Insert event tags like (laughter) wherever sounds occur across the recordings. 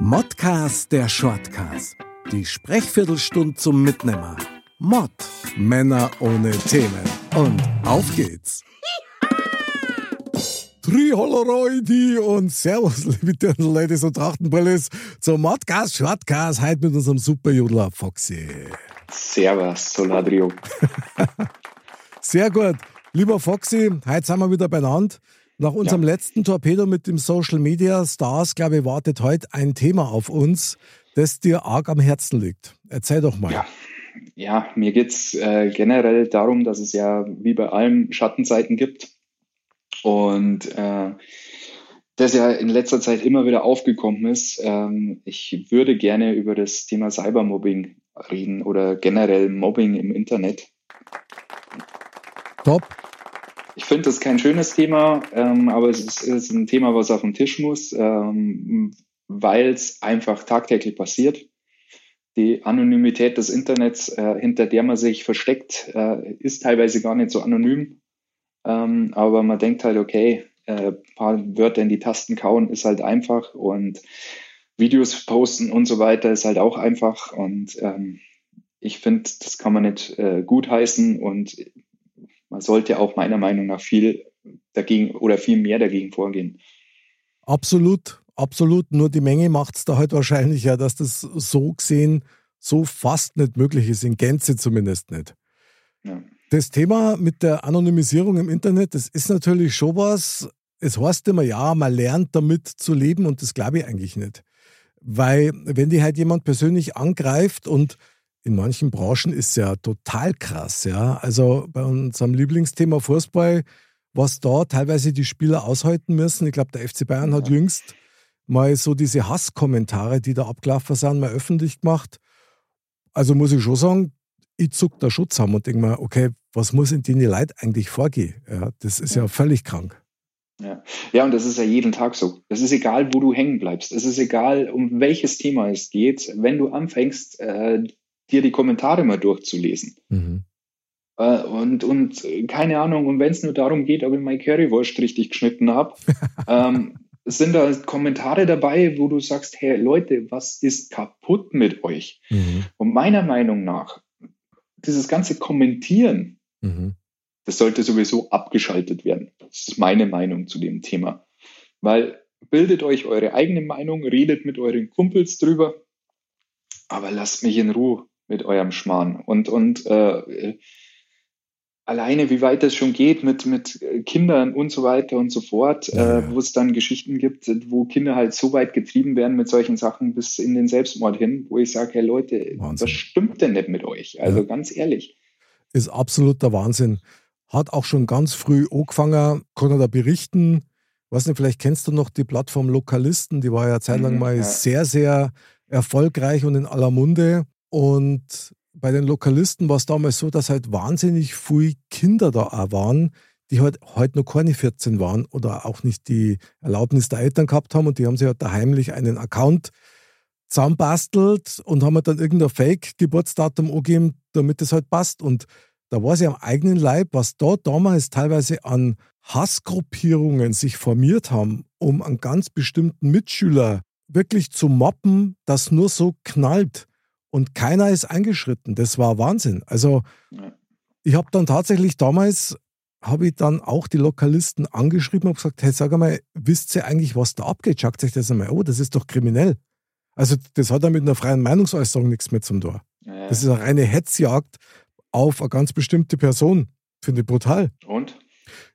Modcast der Shortcast. Die Sprechviertelstunde zum Mitnehmer. Mod. Männer ohne Themen. Und auf geht's. Triholoroidi und Servus, (laughs) liebe Dirndl-Ladies und Trachtenbrillis, zum Modcast Shortcast, heute mit unserem Superjudler Foxy. Servus, Soladrio. (laughs) Sehr gut. Lieber Foxy, heute sind wir wieder beieinander. Nach unserem Ja. letzten Torpedo mit dem Social Media Stars, glaube ich, wartet heute ein Thema auf uns, das dir arg am Herzen liegt. Erzähl doch mal. Ja, ja mir geht es äh, generell darum, dass es ja wie bei allem Schattenseiten gibt. Und äh, das ja in letzter Zeit immer wieder aufgekommen ist. Ähm, ich würde gerne über das Thema Cybermobbing reden oder generell Mobbing im Internet. Top. Ich finde das kein schönes Thema, ähm, aber es ist, es ist ein Thema, was auf den Tisch muss, ähm, weil es einfach tagtäglich passiert. Die Anonymität des Internets, äh, hinter der man sich versteckt, äh, ist teilweise gar nicht so anonym. Ähm, aber man denkt halt, okay, äh, paar Wörter in die Tasten kauen ist halt einfach und Videos posten und so weiter ist halt auch einfach. Und ähm, ich finde, das kann man nicht äh, gutheißen und man sollte auch meiner Meinung nach viel dagegen oder viel mehr dagegen vorgehen. Absolut, absolut. Nur die Menge macht es da halt wahrscheinlich ja, dass das so gesehen so fast nicht möglich ist, in Gänze zumindest nicht. Ja. Das Thema mit der Anonymisierung im Internet, das ist natürlich schon was. Es heißt immer, ja, man lernt damit zu leben und das glaube ich eigentlich nicht. Weil, wenn die halt jemand persönlich angreift und in manchen Branchen ist es ja total krass, ja. Also bei unserem Lieblingsthema Fußball, was da teilweise die Spieler aushalten müssen. Ich glaube, der FC Bayern hat Ja. jüngst mal so diese Hasskommentare, die da abgelaufen sind, mal öffentlich gemacht. Also muss ich schon sagen, ich zuck da Schutz haben und denke mir, okay, was muss in denen Leid eigentlich vorgehen? Ja, das ist ja völlig krank. Ja. ja, und das ist ja jeden Tag so. Es ist egal, wo du hängen bleibst. Es ist egal, um welches Thema es geht. Wenn du anfängst, äh, dir die Kommentare mal durchzulesen. Mhm. Äh, und, und äh, keine Ahnung, und wenn es nur darum geht, ob ich meine Currywurst richtig geschnitten habe, (laughs) ähm, sind da Kommentare dabei, wo du sagst, hey Leute, was ist kaputt mit euch? Mhm. Und meiner Meinung nach, dieses ganze Kommentieren, Mhm. das sollte sowieso abgeschaltet werden. Das ist meine Meinung zu dem Thema. Weil bildet euch eure eigene Meinung, redet mit euren Kumpels drüber, aber lasst mich in Ruhe mit eurem Schmarrn. Und, und äh, alleine, wie weit es schon geht mit, mit Kindern und so weiter und so fort, Ja, äh, wo es dann Geschichten gibt, wo Kinder halt so weit getrieben werden mit solchen Sachen bis in den Selbstmord hin, wo ich sage, hey Leute, Wahnsinn. was stimmt denn nicht mit euch? Also Ja. ganz ehrlich. Ist absoluter Wahnsinn. Hat auch schon ganz früh angefangen, kann er da berichten. Weiß nicht, vielleicht kennst du noch die Plattform Lokalisten, die war ja zeitlang Mhm, mal ja. sehr, sehr erfolgreich und in aller Munde. Und bei den Lokalisten war es damals so, dass halt wahnsinnig viele Kinder da auch waren, die halt heute noch keine 14 waren oder auch nicht die Erlaubnis der Eltern gehabt haben und die haben sich halt da heimlich einen Account zusammenbastelt und haben halt dann irgendein Fake-Geburtsdatum angegeben, damit es halt passt. Und da war sie am eigenen Leib, was da damals teilweise an Hassgruppierungen sich formiert haben, um einen ganz bestimmten Mitschüler wirklich zu moppen, das nur so knallt. Und keiner ist eingeschritten. Das war Wahnsinn. Also ich habe dann tatsächlich damals, habe ich dann auch die Lokalisten angeschrieben und gesagt, hey, sag einmal, wisst ihr eigentlich, was da abgeht? Schaut euch das einmal, oh, das ist doch kriminell. Also das hat ja mit einer freien Meinungsäußerung nichts mehr zum Tor. Ja. Das ist eine reine Hetzjagd auf eine ganz bestimmte Person. Finde ich brutal. Und?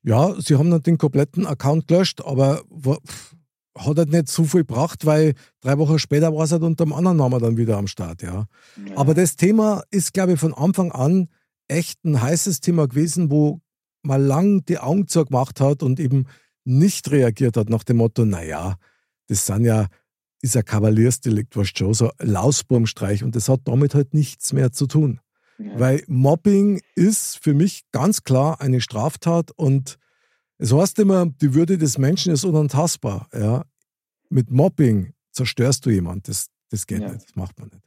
Ja, sie haben dann den kompletten Account gelöscht, aber pff, hat halt nicht so viel gebracht, weil drei Wochen später war es halt unter einem anderen Namen dann wieder am Start, ja. Ja. Aber das Thema ist, glaube ich, von Anfang an echt ein heißes Thema gewesen, wo man lang die Augen zugemacht hat und eben nicht reagiert hat nach dem Motto, naja, das sind ja, ist ein Kavaliersdelikt, was schon, so Lausburmstreich und das hat damit halt nichts mehr zu tun. Ja. Weil Mobbing ist für mich ganz klar eine Straftat und es heißt immer, die Würde des Menschen ist unantastbar. Ja. Mit Mobbing zerstörst du jemanden. Das, das geht ja. nicht, das macht man nicht.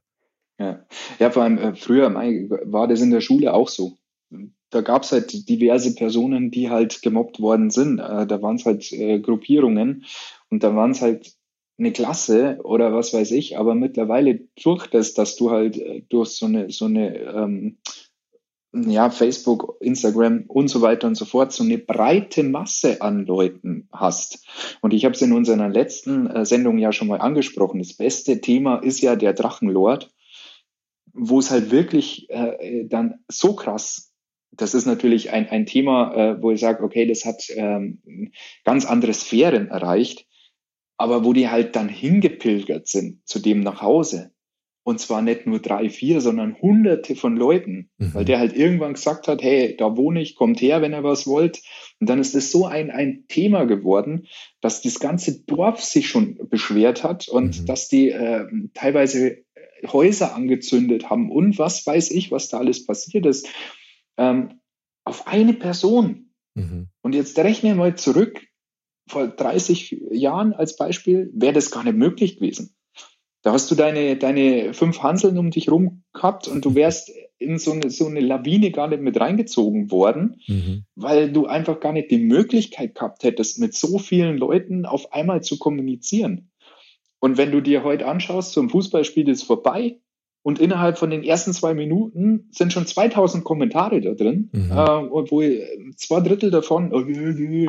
Ja, ja vor allem äh, früher war das in der Schule auch so. Da gab es halt diverse Personen, die halt gemobbt worden sind. Äh, da waren es halt äh, Gruppierungen und da waren es halt eine Klasse oder was weiß ich, aber mittlerweile durch das, dass du halt äh, durch so eine, so eine ähm, ja, Facebook, Instagram und so weiter und so fort, so eine breite Masse an Leuten hast. Und ich habe es in unserer letzten äh, Sendung ja schon mal angesprochen. Das beste Thema ist ja der Drachenlord, wo es halt wirklich äh, dann so krass das ist natürlich ein, ein Thema, äh, wo ich sage, okay, das hat ähm, ganz andere Sphären erreicht, aber wo die halt dann hingepilgert sind zu dem nach Hause. Und zwar nicht nur drei, vier, sondern hunderte von Leuten, mhm. weil der halt irgendwann gesagt hat, hey, da wohne ich, kommt her, wenn ihr was wollt. Und dann ist es so ein, ein Thema geworden, dass das ganze Dorf sich schon beschwert hat und mhm. dass die äh, teilweise Häuser angezündet haben und was weiß ich, was da alles passiert ist. Ähm, auf eine Person. Mhm. Und jetzt rechne mal zurück, vor 30 Jahren als Beispiel, wäre das gar nicht möglich gewesen. Da hast du deine, deine fünf Hanseln um dich rum gehabt und du wärst in so eine, so eine Lawine gar nicht mit reingezogen worden, mhm. weil du einfach gar nicht die Möglichkeit gehabt hättest, mit so vielen Leuten auf einmal zu kommunizieren. Und wenn du dir heute anschaust, so ein Fußballspiel ist vorbei und innerhalb von den ersten zwei Minuten sind schon 2000 Kommentare da drin, mhm. äh, wo zwei Drittel davon, äh,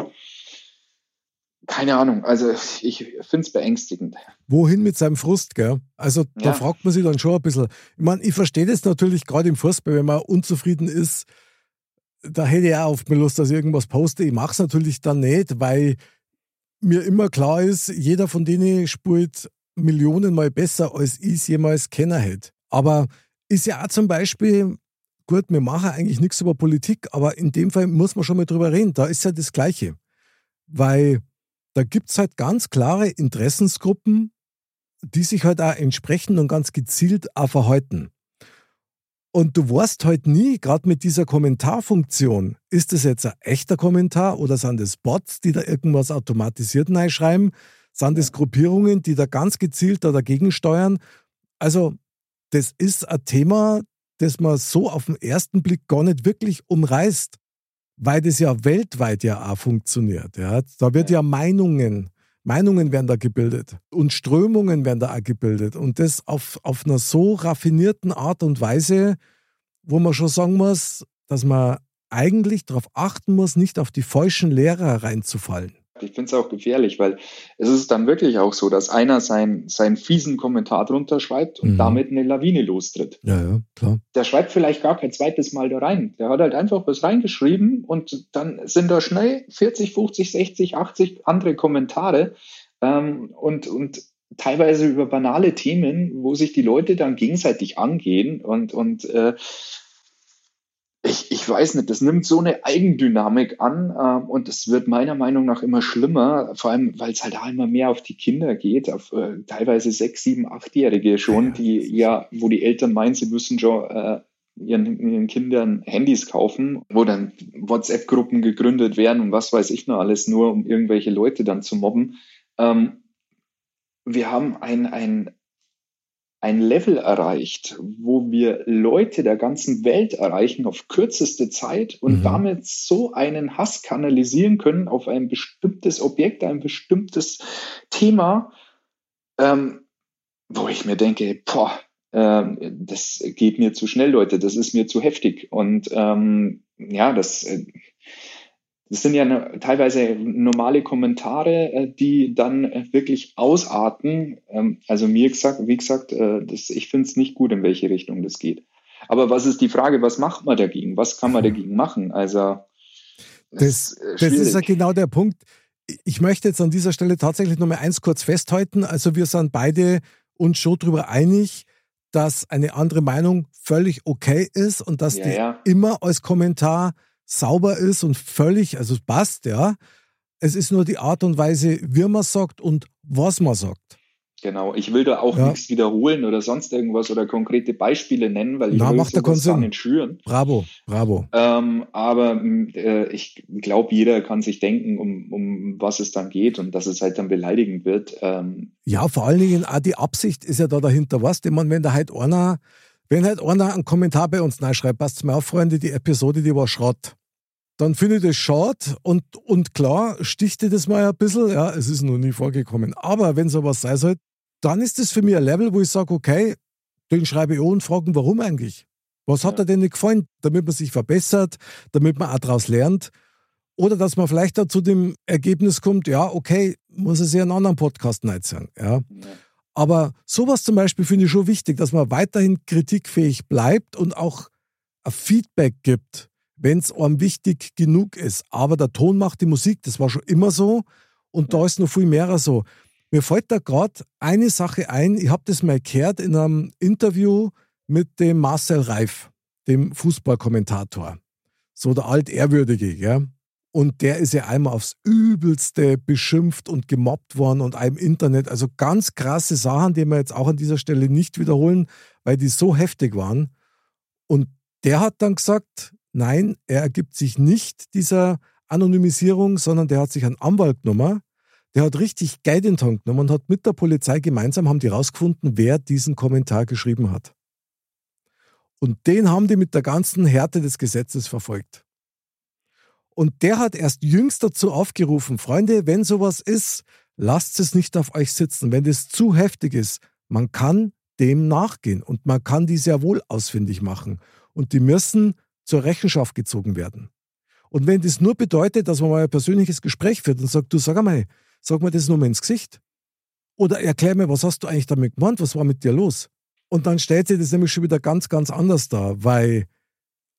keine Ahnung, also ich finde es beängstigend. Wohin mit seinem Frust, gell? Also da ja. fragt man sich dann schon ein bisschen. Ich meine, ich verstehe das natürlich gerade im Fußball, wenn man unzufrieden ist, da hätte ich auch oft mal Lust, dass ich irgendwas poste. Ich mache es natürlich dann nicht, weil mir immer klar ist, jeder von denen spielt Millionen mal besser, als ich es jemals kennen hätte. Aber ist ja auch zum Beispiel, gut, wir machen eigentlich nichts über Politik, aber in dem Fall muss man schon mal drüber reden. Da ist ja das Gleiche. Weil da gibt es halt ganz klare Interessensgruppen, die sich halt auch entsprechend und ganz gezielt auch verhalten. Und du weißt halt nie, gerade mit dieser Kommentarfunktion, ist das jetzt ein echter Kommentar oder sind das Bots, die da irgendwas automatisiert schreiben? Sind das Gruppierungen, die da ganz gezielt da dagegen steuern? Also, das ist ein Thema, das man so auf den ersten Blick gar nicht wirklich umreißt weil das ja weltweit ja auch funktioniert. Ja. Da wird ja Meinungen, Meinungen werden da gebildet und Strömungen werden da auch gebildet. Und das auf, auf einer so raffinierten Art und Weise, wo man schon sagen muss, dass man eigentlich darauf achten muss, nicht auf die falschen Lehrer reinzufallen. Ich finde es auch gefährlich, weil es ist dann wirklich auch so, dass einer sein, seinen fiesen Kommentar drunter schreibt und mhm. damit eine Lawine lostritt. Ja, ja, klar. Der schreibt vielleicht gar kein zweites Mal da rein. Der hat halt einfach was reingeschrieben und dann sind da schnell 40, 50, 60, 80 andere Kommentare ähm, und, und teilweise über banale Themen, wo sich die Leute dann gegenseitig angehen und, und äh, ich, ich weiß nicht, das nimmt so eine Eigendynamik an ähm, und es wird meiner Meinung nach immer schlimmer, vor allem, weil es halt auch immer mehr auf die Kinder geht, auf äh, teilweise sechs, sieben, achtjährige schon, ja, die ja, wo die Eltern meinen, sie müssen schon äh, ihren, ihren Kindern Handys kaufen, wo dann WhatsApp-Gruppen gegründet werden und was weiß ich noch alles, nur um irgendwelche Leute dann zu mobben. Ähm, wir haben ein, ein ein Level erreicht, wo wir Leute der ganzen Welt erreichen auf kürzeste Zeit und mhm. damit so einen Hass kanalisieren können auf ein bestimmtes Objekt, ein bestimmtes Thema, ähm, wo ich mir denke, boah, ähm, das geht mir zu schnell, Leute, das ist mir zu heftig. Und ähm, ja, das, äh, das sind ja teilweise normale Kommentare, äh, die dann äh, wirklich ausarten. Ähm, also mir gesagt, wie gesagt, äh, das, ich finde es nicht gut, in welche Richtung das geht. Aber was ist die Frage, was macht man dagegen? Was kann man dagegen machen? Also das, das ist ja genau der Punkt. Ich möchte jetzt an dieser Stelle tatsächlich noch mal eins kurz festhalten. Also wir sind beide uns schon darüber einig, dass eine andere Meinung völlig okay ist und dass ja, die ja. immer als Kommentar sauber ist und völlig, also passt, ja. Es ist nur die Art und Weise, wie man sagt und was man sagt. Genau, ich will da auch ja. nichts wiederholen oder sonst irgendwas oder konkrete Beispiele nennen, weil ich Na, will macht sowas gar nicht schüren. Bravo, bravo. Ähm, aber äh, ich glaube, jeder kann sich denken, um, um was es dann geht und dass es halt dann beleidigend wird. Ähm, ja, vor allen Dingen auch die Absicht ist ja da dahinter was, denn man, wenn da halt einer, wenn halt einer einen Kommentar bei uns schreibt, passt mir auf, Freunde, die Episode, die war Schrott dann finde ich das schade und, und klar stichte das mal ein bisschen. Ja, es ist noch nie vorgekommen. Aber wenn sowas sein soll, dann ist das für mich ein Level, wo ich sage, okay, den schreibe ich an und frage, warum eigentlich? Was hat ja. er denn nicht gefallen? Damit man sich verbessert, damit man auch daraus lernt. Oder dass man vielleicht auch zu dem Ergebnis kommt, ja, okay, muss es ja einen anderen Podcast nicht sein. Ja. ja. Aber sowas zum Beispiel finde ich schon wichtig, dass man weiterhin kritikfähig bleibt und auch ein Feedback gibt, wenn es einem wichtig genug ist. Aber der Ton macht die Musik, das war schon immer so. Und da ist noch viel mehr so. Mir fällt da gerade eine Sache ein. Ich habe das mal gehört in einem Interview mit dem Marcel Reif, dem Fußballkommentator. So der altehrwürdige, ja. Und der ist ja einmal aufs Übelste beschimpft und gemobbt worden und einem Internet. Also ganz krasse Sachen, die wir jetzt auch an dieser Stelle nicht wiederholen, weil die so heftig waren. Und der hat dann gesagt, nein, er ergibt sich nicht dieser Anonymisierung, sondern der hat sich einen Anwalt genommen der hat richtig Geld in den genommen und hat mit der Polizei gemeinsam haben die rausgefunden, wer diesen Kommentar geschrieben hat. Und den haben die mit der ganzen Härte des Gesetzes verfolgt. Und der hat erst jüngst dazu aufgerufen, Freunde, wenn sowas ist, lasst es nicht auf euch sitzen. Wenn das zu heftig ist, man kann dem nachgehen und man kann die sehr wohl ausfindig machen. Und die müssen zur Rechenschaft gezogen werden. Und wenn das nur bedeutet, dass man mal ein persönliches Gespräch führt und sagt, du sag einmal, Sag mir das nur mal ins Gesicht. Oder erklär mir, was hast du eigentlich damit gemeint? Was war mit dir los? Und dann stellt sich das nämlich schon wieder ganz, ganz anders dar, weil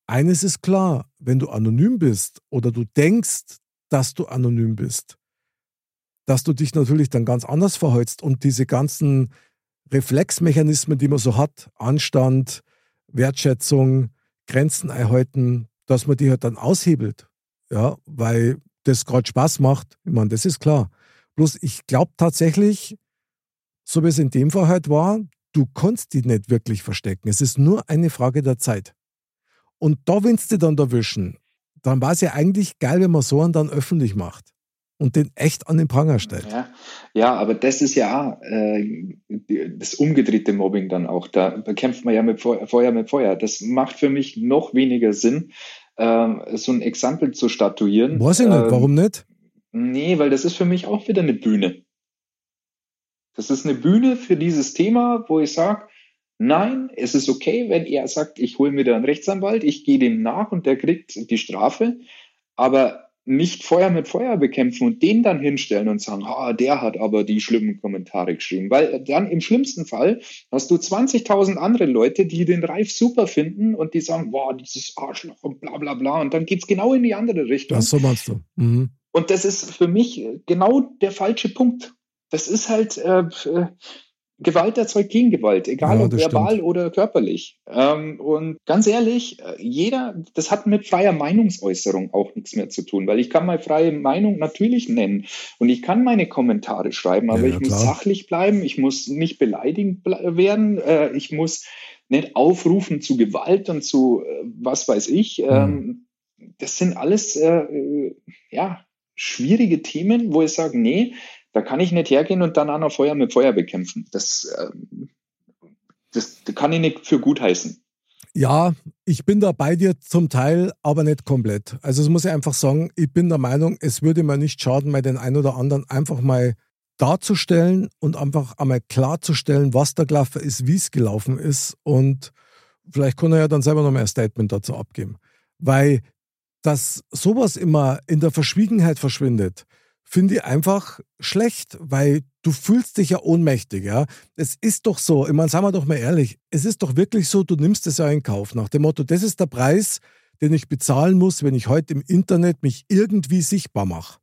eines ist klar, wenn du anonym bist oder du denkst, dass du anonym bist, dass du dich natürlich dann ganz anders verhältst und diese ganzen Reflexmechanismen, die man so hat, Anstand, Wertschätzung, Grenzen einhalten, dass man die halt dann aushebelt. Ja, weil das gerade Spaß macht. Ich meine, das ist klar. Bloß ich glaube tatsächlich, so wie es in dem Fall halt war, du kannst die nicht wirklich verstecken. Es ist nur eine Frage der Zeit. Und da, wenn du dann erwischen, dann war es ja eigentlich geil, wenn man so einen dann öffentlich macht und den echt an den Pranger stellt. Ja, ja aber das ist ja äh, das umgedrehte Mobbing dann auch. Da bekämpft man ja mit Feuer mit Feuer. Das macht für mich noch weniger Sinn, äh, so ein Exempel zu statuieren. Weiß ich nicht, ähm, warum nicht? Nee, weil das ist für mich auch wieder eine Bühne. Das ist eine Bühne für dieses Thema, wo ich sage, nein, es ist okay, wenn er sagt, ich hole mir da einen Rechtsanwalt, ich gehe dem nach und der kriegt die Strafe, aber nicht Feuer mit Feuer bekämpfen und den dann hinstellen und sagen, ah, der hat aber die schlimmen Kommentare geschrieben. Weil dann im schlimmsten Fall hast du 20.000 andere Leute, die den Reif super finden und die sagen, boah, dieses Arschloch und bla bla bla. Und dann geht es genau in die andere Richtung. Das so meinst du. Mhm. Und das ist für mich genau der falsche Punkt. Das ist halt, äh, äh Gewalt erzeugt Gegengewalt, egal ja, ob verbal stimmt. oder körperlich. Ähm, und ganz ehrlich, äh, jeder, das hat mit freier Meinungsäußerung auch nichts mehr zu tun, weil ich kann meine freie Meinung natürlich nennen und ich kann meine Kommentare schreiben, aber ja, ich muss sachlich bleiben, ich muss nicht beleidigend werden, äh, ich muss nicht aufrufen zu Gewalt und zu äh, was weiß ich. Mhm. Ähm, das sind alles, äh ja, schwierige Themen, wo ich sage, nee, da kann ich nicht hergehen und dann auch Feuer mit Feuer bekämpfen. Das, ähm, das, das kann ich nicht für gut heißen. Ja, ich bin da bei dir zum Teil, aber nicht komplett. Also das muss ich einfach sagen, ich bin der Meinung, es würde mir nicht schaden, mal den einen oder anderen einfach mal darzustellen und einfach einmal klarzustellen, was da gelaufen ist, wie es gelaufen ist und vielleicht kann er ja dann selber noch mal ein Statement dazu abgeben. Weil dass sowas immer in der Verschwiegenheit verschwindet, finde ich einfach schlecht, weil du fühlst dich ja ohnmächtig, ja. Es ist doch so, ich meine, sagen wir doch mal ehrlich, es ist doch wirklich so, du nimmst es ja in Kauf nach dem Motto, das ist der Preis, den ich bezahlen muss, wenn ich heute im Internet mich irgendwie sichtbar mache.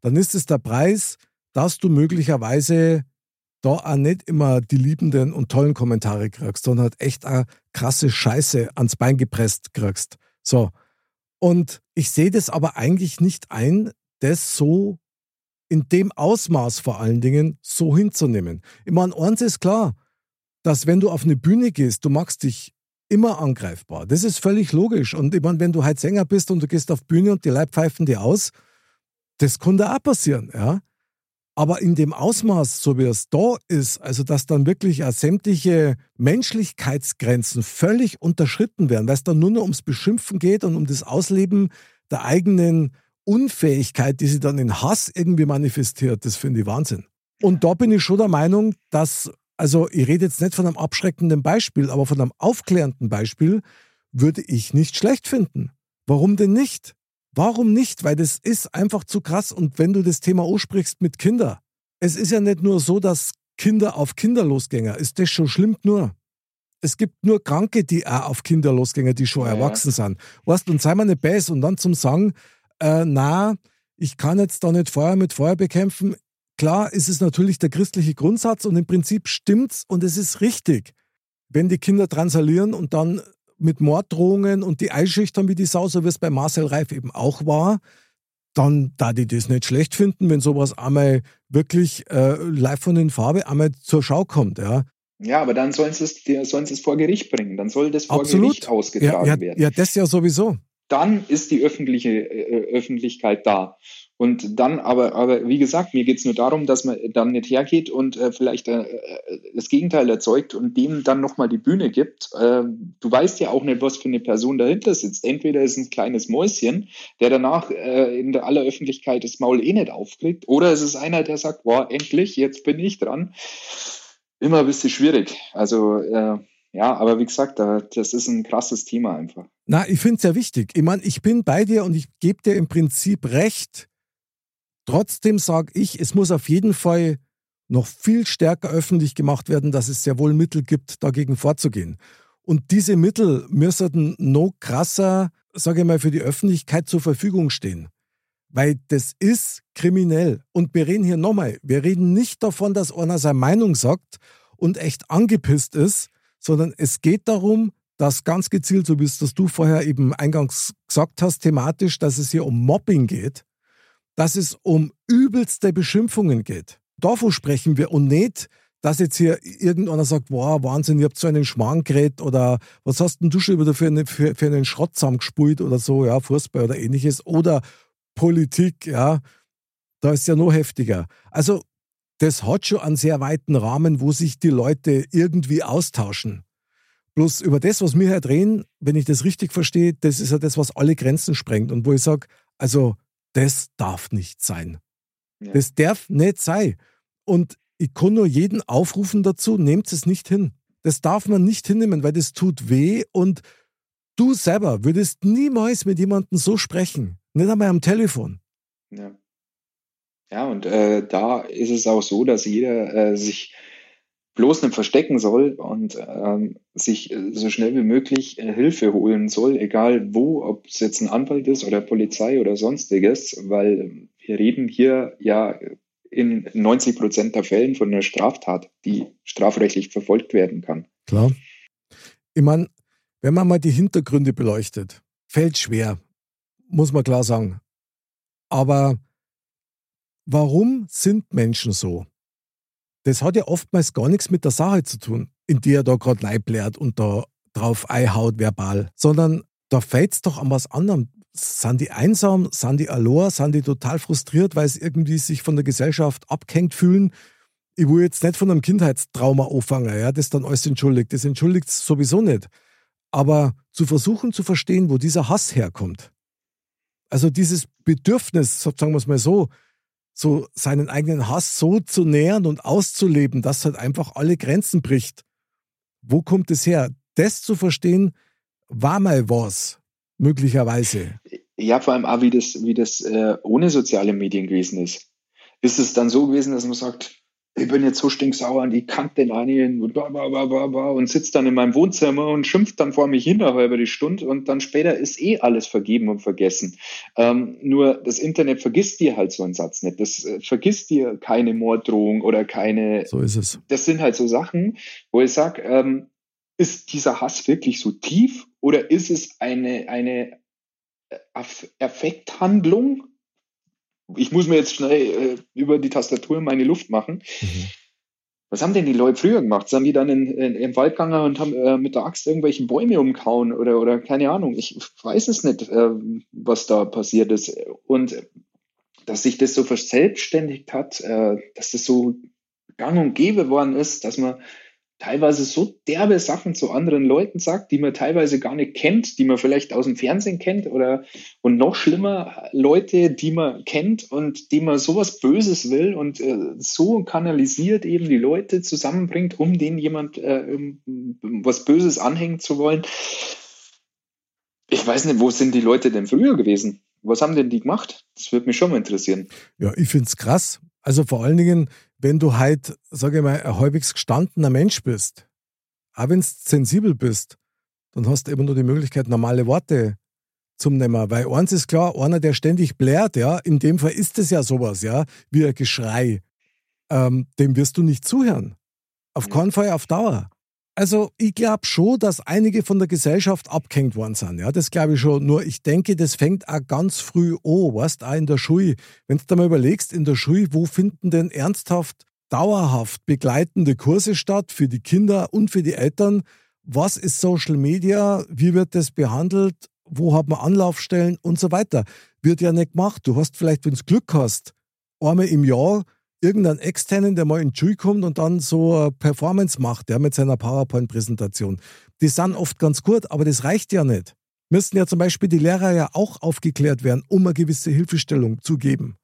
Dann ist es der Preis, dass du möglicherweise da auch nicht immer die liebenden und tollen Kommentare kriegst, sondern halt echt eine krasse Scheiße ans Bein gepresst kriegst. So, und ich sehe das aber eigentlich nicht ein, das so in dem Ausmaß vor allen Dingen so hinzunehmen. Ich meine, eins ist klar, dass wenn du auf eine Bühne gehst, du machst dich immer angreifbar. Das ist völlig logisch. Und ich meine, wenn du halt Sänger bist und du gehst auf Bühne und die Leib pfeifen dir aus, das kann da auch passieren, ja. Aber in dem Ausmaß, so wie es da ist, also dass dann wirklich sämtliche Menschlichkeitsgrenzen völlig unterschritten werden, weil es dann nur noch ums Beschimpfen geht und um das Ausleben der eigenen Unfähigkeit, die sie dann in Hass irgendwie manifestiert, das finde ich Wahnsinn. Und da bin ich schon der Meinung, dass, also ich rede jetzt nicht von einem abschreckenden Beispiel, aber von einem aufklärenden Beispiel würde ich nicht schlecht finden. Warum denn nicht? Warum nicht? Weil das ist einfach zu krass. Und wenn du das Thema aussprichst mit Kindern, es ist ja nicht nur so, dass Kinder auf Kinder losgängen. Ist das schon schlimm nur? Es gibt nur Kranke, die auch auf Kinder losgängen, die schon ja. erwachsen sind. Weißt du, und sei mal nicht bäs und dann zum Sagen, äh, na, ich kann jetzt da nicht Feuer mit Feuer bekämpfen. Klar ist es natürlich der christliche Grundsatz und im Prinzip stimmt's und es ist richtig. Wenn die Kinder transalieren und dann mit Morddrohungen und die einschüchtern wie die Sau, so wie es bei Marcel Reif eben auch war, dann da die das nicht schlecht finden, wenn sowas einmal wirklich äh, live von den Farbe einmal zur Schau kommt, ja. Ja, aber dann sollen sie es, sollen sie es vor Gericht bringen. Dann soll das vor Absolut. Gericht ausgetragen ja, ja, werden. Ja, das ja sowieso. Dann ist die öffentliche äh, Öffentlichkeit da. Und dann aber, aber wie gesagt, mir geht es nur darum, dass man dann nicht hergeht und äh, vielleicht äh, äh, das Gegenteil erzeugt und dem dann nochmal die Bühne gibt. Äh, du weißt ja auch nicht, was für eine Person dahinter sitzt. Entweder ist ein kleines Mäuschen, der danach äh, in der aller Öffentlichkeit das Maul eh nicht aufkriegt, oder es ist einer, der sagt, boah, endlich, jetzt bin ich dran. Immer ein bisschen schwierig. Also äh, ja, aber wie gesagt, das ist ein krasses Thema einfach. Na, ich finde es ja wichtig. Ich meine, ich bin bei dir und ich gebe dir im Prinzip recht Trotzdem sage ich, es muss auf jeden Fall noch viel stärker öffentlich gemacht werden, dass es sehr wohl Mittel gibt, dagegen vorzugehen. Und diese Mittel müssen noch krasser, sage ich mal, für die Öffentlichkeit zur Verfügung stehen. Weil das ist kriminell. Und wir reden hier nochmal, wir reden nicht davon, dass einer seine Meinung sagt und echt angepisst ist, sondern es geht darum, dass ganz gezielt, so wie es das du vorher eben eingangs gesagt hast, thematisch, dass es hier um Mobbing geht dass es um übelste Beschimpfungen geht. Davon sprechen wir und nicht, dass jetzt hier irgendeiner sagt, wow, Wahnsinn, ihr habt so einen Schmarrn geredet oder was hast denn du schon wieder für, eine, für, für einen Schrott zusammengespult oder so, ja, Fußball oder ähnliches oder Politik, ja, da ist ja noch heftiger. Also das hat schon einen sehr weiten Rahmen, wo sich die Leute irgendwie austauschen. Bloß über das, was wir hier drehen, wenn ich das richtig verstehe, das ist ja das, was alle Grenzen sprengt und wo ich sage, also das darf nicht sein. Ja. Das darf nicht sein. Und ich kann nur jeden aufrufen dazu, nehmt es nicht hin. Das darf man nicht hinnehmen, weil das tut weh und du selber würdest niemals mit jemandem so sprechen. Nicht einmal am Telefon. Ja. Ja, und äh, da ist es auch so, dass jeder äh, sich bloß nicht verstecken soll und ähm, sich äh, so schnell wie möglich äh, Hilfe holen soll, egal wo, ob es jetzt ein Anwalt ist oder Polizei oder sonstiges, weil wir reden hier ja in 90 Prozent der Fällen von einer Straftat, die strafrechtlich verfolgt werden kann. Klar. Ich meine, wenn man mal die Hintergründe beleuchtet, fällt schwer, muss man klar sagen. Aber warum sind Menschen so? das hat ja oftmals gar nichts mit der Sache zu tun, in die er da gerade leiblärt und da drauf einhaut verbal, sondern da fällt es doch an was anderem. Sind die einsam, sind die allein, sind die total frustriert, weil sie irgendwie sich von der Gesellschaft abgehängt fühlen? Ich will jetzt nicht von einem Kindheitstrauma anfangen, ja, das dann alles entschuldigt. Das entschuldigt es sowieso nicht. Aber zu versuchen zu verstehen, wo dieser Hass herkommt. Also dieses Bedürfnis, sagen wir es mal so, so seinen eigenen Hass so zu nähern und auszuleben, dass halt einfach alle Grenzen bricht. Wo kommt es her? Das zu verstehen, war mal was, möglicherweise. Ja, vor allem auch, wie das, wie das äh, ohne soziale Medien gewesen ist. Ist es dann so gewesen, dass man sagt, ich bin jetzt so stinksauer und ich kann den einen und, und sitzt dann in meinem Wohnzimmer und schimpft dann vor mich hin eine halbe Stunde und dann später ist eh alles vergeben und vergessen. Ähm, nur das Internet vergisst dir halt so einen Satz nicht. Das äh, vergisst dir keine Morddrohung oder keine. So ist es. Das sind halt so Sachen, wo ich sage, ähm, ist dieser Hass wirklich so tief oder ist es eine, eine Affekthandlung? Ich muss mir jetzt schnell äh, über die Tastatur meine Luft machen. Mhm. Was haben denn die Leute früher gemacht? Sind die dann in, in, im Wald gegangen und haben äh, mit der Axt irgendwelche Bäume umkauen oder, oder keine Ahnung. Ich weiß es nicht, äh, was da passiert ist. Und dass sich das so verselbstständigt hat, äh, dass das so gang und gäbe worden ist, dass man teilweise so derbe Sachen zu anderen Leuten sagt, die man teilweise gar nicht kennt, die man vielleicht aus dem Fernsehen kennt oder und noch schlimmer Leute, die man kennt und die man sowas Böses will und äh, so kanalisiert eben die Leute zusammenbringt, um denen jemand äh, was Böses anhängen zu wollen. Ich weiß nicht, wo sind die Leute denn früher gewesen? Was haben denn die gemacht? Das würde mich schon mal interessieren. Ja, ich finde es krass. Also vor allen Dingen, wenn du halt, sage ich mal, ein halbwegs gestandener Mensch bist, auch wenn du sensibel bist, dann hast du immer nur die Möglichkeit, normale Worte zum nehmen. Weil eins ist klar, einer, der ständig blärt, ja, in dem Fall ist es ja sowas, ja, wie ein Geschrei, ähm, dem wirst du nicht zuhören. Auf keinen Fall auf Dauer. Also ich glaube schon, dass einige von der Gesellschaft abgehängt worden sind. Ja, das glaube ich schon. Nur ich denke, das fängt auch ganz früh an, weißt auch in der Schule. Wenn du dir mal überlegst, in der Schule, wo finden denn ernsthaft, dauerhaft begleitende Kurse statt für die Kinder und für die Eltern? Was ist Social Media? Wie wird das behandelt? Wo hat man Anlaufstellen und so weiter? Wird ja nicht gemacht. Du hast vielleicht, wenn du Glück hast, einmal im Jahr irgendeinen externen, der mal in die Schule kommt und dann so eine Performance macht, der mit seiner PowerPoint-Präsentation. Die sind oft ganz gut, aber das reicht ja nicht. Müssten ja zum Beispiel die Lehrer ja auch aufgeklärt werden, um eine gewisse Hilfestellung zu geben.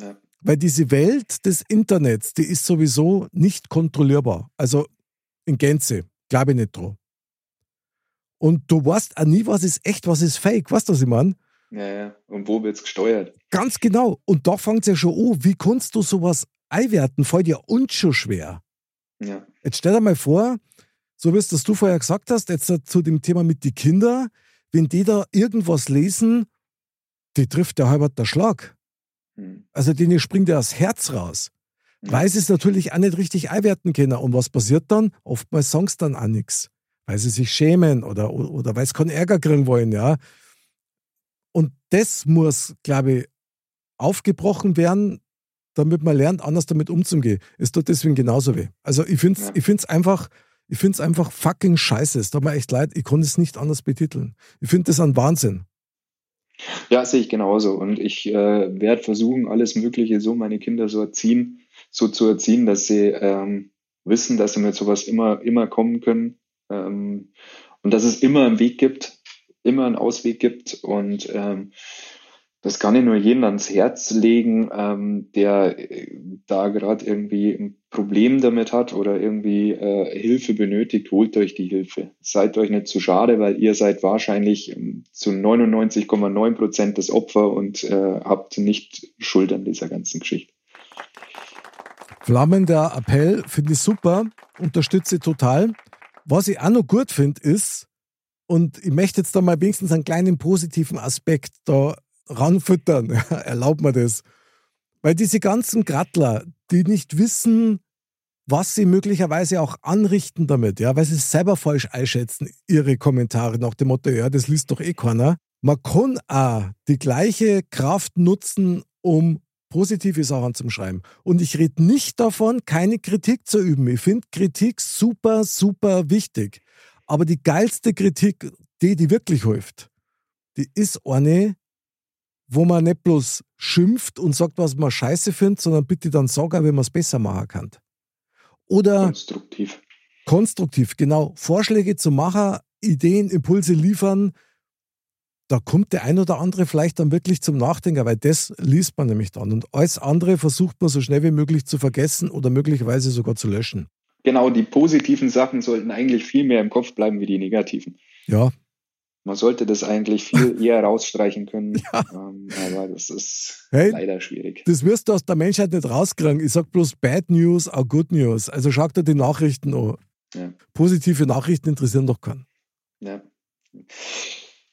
Ja. Weil diese Welt des Internets, die ist sowieso nicht kontrollierbar. Also in Gänze, glaube ich nicht dran. Und du weißt auch nie, was ist echt, was ist fake. Weißt du, was ich meine? Ja, ja. Und wo wird es gesteuert? Ganz genau. Und da fängt es ja schon an. Wie kannst du sowas einwerten? Fällt ja uns schon schwer. Ja. Jetzt stell dir mal vor, so wie es das du vorher gesagt hast, jetzt zu dem Thema mit den Kindern, wenn die da irgendwas lesen, die trifft der halber der Schlag. Hm. Also denen springt ja das Herz raus. Hm. Weil sie es natürlich auch nicht richtig einwerten können. Und was passiert dann? Oftmals sagen sie dann auch nichts. Weil sie sich schämen oder, oder, oder weil sie keinen Ärger kriegen wollen, ja. Das muss, glaube ich, aufgebrochen werden, damit man lernt, anders damit umzugehen. Es tut deswegen genauso weh. Also ich finde es ja. einfach, ich finde es einfach fucking scheiße. Es tut mir echt leid, ich konnte es nicht anders betiteln. Ich finde das ein Wahnsinn. Ja, sehe ich genauso. Und ich äh, werde versuchen, alles Mögliche so meine Kinder so erziehen, so zu erziehen, dass sie ähm, wissen, dass sie mit sowas immer, immer kommen können. Ähm, und dass es immer einen Weg gibt, immer einen Ausweg gibt und ähm, das kann ich nur jedem ans Herz legen, ähm, der äh, da gerade irgendwie ein Problem damit hat oder irgendwie äh, Hilfe benötigt, holt euch die Hilfe. Seid euch nicht zu schade, weil ihr seid wahrscheinlich ähm, zu 99,9 Prozent das Opfer und äh, habt nicht Schuld an dieser ganzen Geschichte. Flammender Appell, finde ich super, unterstütze total. Was ich auch noch gut finde, ist, und ich möchte jetzt da mal wenigstens einen kleinen positiven Aspekt da ranfüttern. (laughs) Erlaubt mir das. Weil diese ganzen Grattler, die nicht wissen, was sie möglicherweise auch anrichten damit, ja, weil sie es selber falsch einschätzen, ihre Kommentare nach dem Motto, ja, das liest doch eh keiner. Man kann auch die gleiche Kraft nutzen, um positive Sachen zu schreiben. Und ich rede nicht davon, keine Kritik zu üben. Ich finde Kritik super, super wichtig. Aber die geilste Kritik, die, die wirklich hilft, die ist eine, wo man nicht bloß schimpft und sagt, was man scheiße findet, sondern bitte dann sagen, wie man es besser machen kann. Oder konstruktiv. Konstruktiv, genau. Vorschläge zu machen, Ideen, Impulse liefern. Da kommt der ein oder andere vielleicht dann wirklich zum Nachdenken, weil das liest man nämlich dann. Und alles andere versucht man so schnell wie möglich zu vergessen oder möglicherweise sogar zu löschen genau, die positiven Sachen sollten eigentlich viel mehr im Kopf bleiben wie die negativen. Ja. Man sollte das eigentlich viel (laughs) eher rausstreichen können. Ja. Ähm, aber das ist hey, leider schwierig. Das wirst du aus der Menschheit nicht rauskriegen. Ich sag bloß Bad News, auch Good News. Also schau dir die Nachrichten an. Ja. Positive Nachrichten interessieren doch keinen. Ja.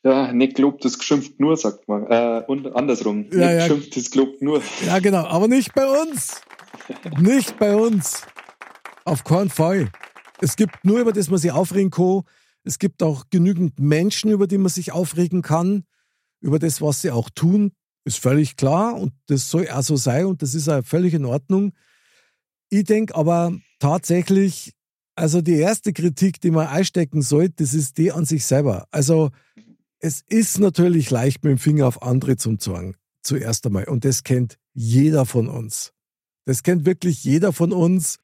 Ja, nicht gelobt, das geschimpft nur, sagt man. Äh, und andersrum. Ja, nicht ja. geschimpft, das gelobt nur. Ja, genau. Aber nicht bei uns. (laughs) nicht bei uns. Auf keinen Fall. Es gibt nur, über das man sich aufregen kann. Es gibt auch genügend Menschen, über die man sich aufregen kann. Über das, was sie auch tun. Ist völlig klar und das soll auch so sein und das ist auch völlig in Ordnung. Ich denke aber tatsächlich, also die erste Kritik, die man einstecken sollte, das ist die an sich selber. Also es ist natürlich leicht, mit dem Finger auf andere zu zeigen, zuerst einmal. Und das kennt jeder von uns. Das kennt wirklich jeder von uns.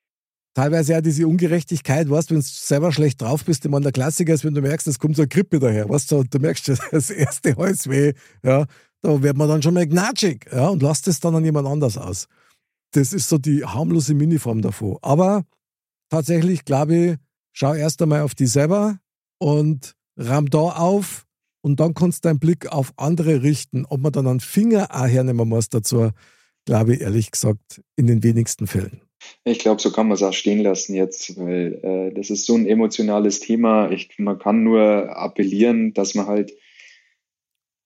Teilweise ja diese Ungerechtigkeit, weißt wenn du selber schlecht drauf bist, immer der Klassiker ist, wenn du merkst, es kommt so eine Grippe daher, weißt du, du merkst (laughs) das erste Halsweh, ja, da wird man dann schon mal gnatschig ja, und lasst es dann an jemand anders aus. Das ist so die harmlose Miniform davon. Aber tatsächlich, glaube ich, schau erst einmal auf die selber und ramm da auf und dann kannst du deinen Blick auf andere richten. Ob man dann einen Finger auch hernehmen muss dazu, glaube ich ehrlich gesagt in den wenigsten Fällen. Ich glaube, so kann man es auch stehen lassen jetzt, weil äh, das ist so ein emotionales Thema. Ich, man kann nur appellieren, dass man halt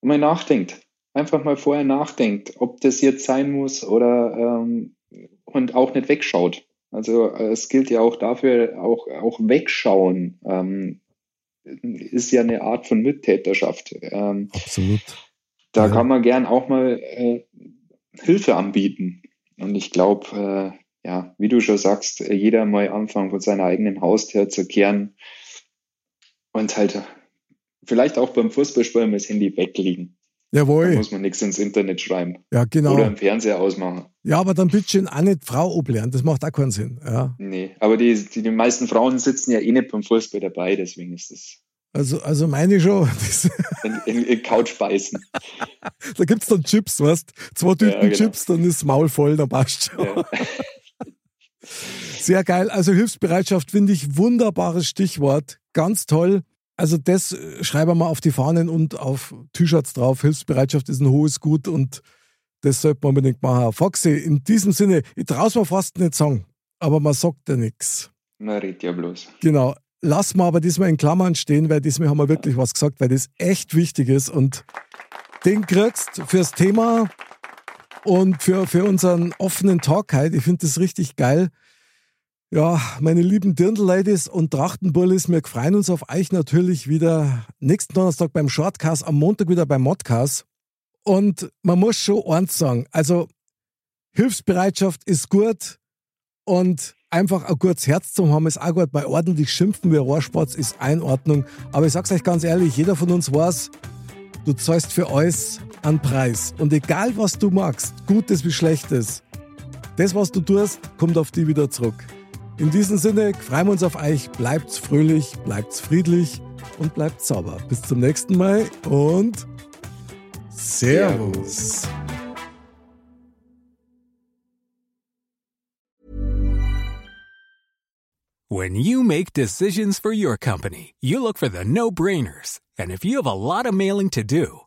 mal nachdenkt einfach mal vorher nachdenkt, ob das jetzt sein muss oder ähm, und auch nicht wegschaut. Also äh, es gilt ja auch dafür, auch, auch wegschauen ähm, ist ja eine Art von Mittäterschaft. Ähm, Absolut. Da ja. kann man gern auch mal äh, Hilfe anbieten. Und ich glaube, äh, ja, wie du schon sagst, jeder mal anfangen von seiner eigenen Haustür zu kehren und halt vielleicht auch beim Fußballspielen das Handy weglegen. Jawohl. Da muss man nichts ins Internet schreiben. Ja, genau. Oder im Fernseher ausmachen. Ja, aber dann bitte schön auch nicht Frau oblernen. Das macht auch keinen Sinn. Ja. Nee, aber die, die, die meisten Frauen sitzen ja eh nicht beim Fußball dabei, deswegen ist das. Also, also meine schon. (laughs) in, in, in Couch beißen. (laughs) da gibt es dann Chips, weißt Zwei Tüten ja, genau. Chips, dann ist Maul voll, dann passt schon. Ja. (laughs) Sehr geil. Also Hilfsbereitschaft finde ich wunderbares Stichwort. Ganz toll. Also das äh, schreiben wir auf die Fahnen und auf T-Shirts drauf. Hilfsbereitschaft ist ein hohes Gut und das sollte man unbedingt machen. Foxy, in diesem Sinne, ich traue es mir fast nicht sagen, aber man sagt ja nichts. Na, red ja bloß. Genau. Lass mal aber diesmal in Klammern stehen, weil diesmal haben wir wirklich was gesagt, weil das echt wichtig ist und den kriegst fürs Thema und für, für unseren offenen Talk halt. Ich finde das richtig geil. Ja, meine lieben Dirndl-Ladies und Trachtenbullis, wir freuen uns auf euch natürlich wieder nächsten Donnerstag beim Shortcast, am Montag wieder beim Modcast. Und man muss schon eins sagen, also Hilfsbereitschaft ist gut und einfach ein gutes Herz zu haben ist auch gut. Bei ordentlich schimpfen wie Rohrspatz ist Einordnung. Aber ich sag's euch ganz ehrlich, jeder von uns weiß, du zahlst für alles einen Preis. Und egal was du magst, Gutes wie Schlechtes, das, was du tust, kommt auf dich wieder zurück. In diesem Sinne freuen wir uns auf euch. Bleibt's fröhlich, bleibt's friedlich und bleibt sauber. Bis zum nächsten Mal und Servus. When you make decisions for your company, you look for the no-brainers. And if you have a lot of mailing to do,